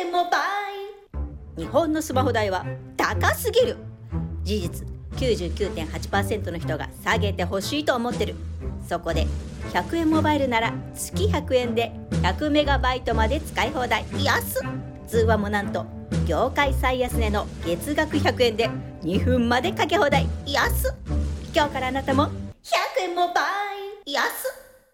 でも倍日本のスマホ代は高すぎる。事実99.8%の人が下げてほしいと思ってる。そこで100円モバイルなら月100円で100メガバイトまで使い放題。安通話もなんと業界最安値の月額100円で2分までかけ放題。安今日からあなたも100円モバイル。安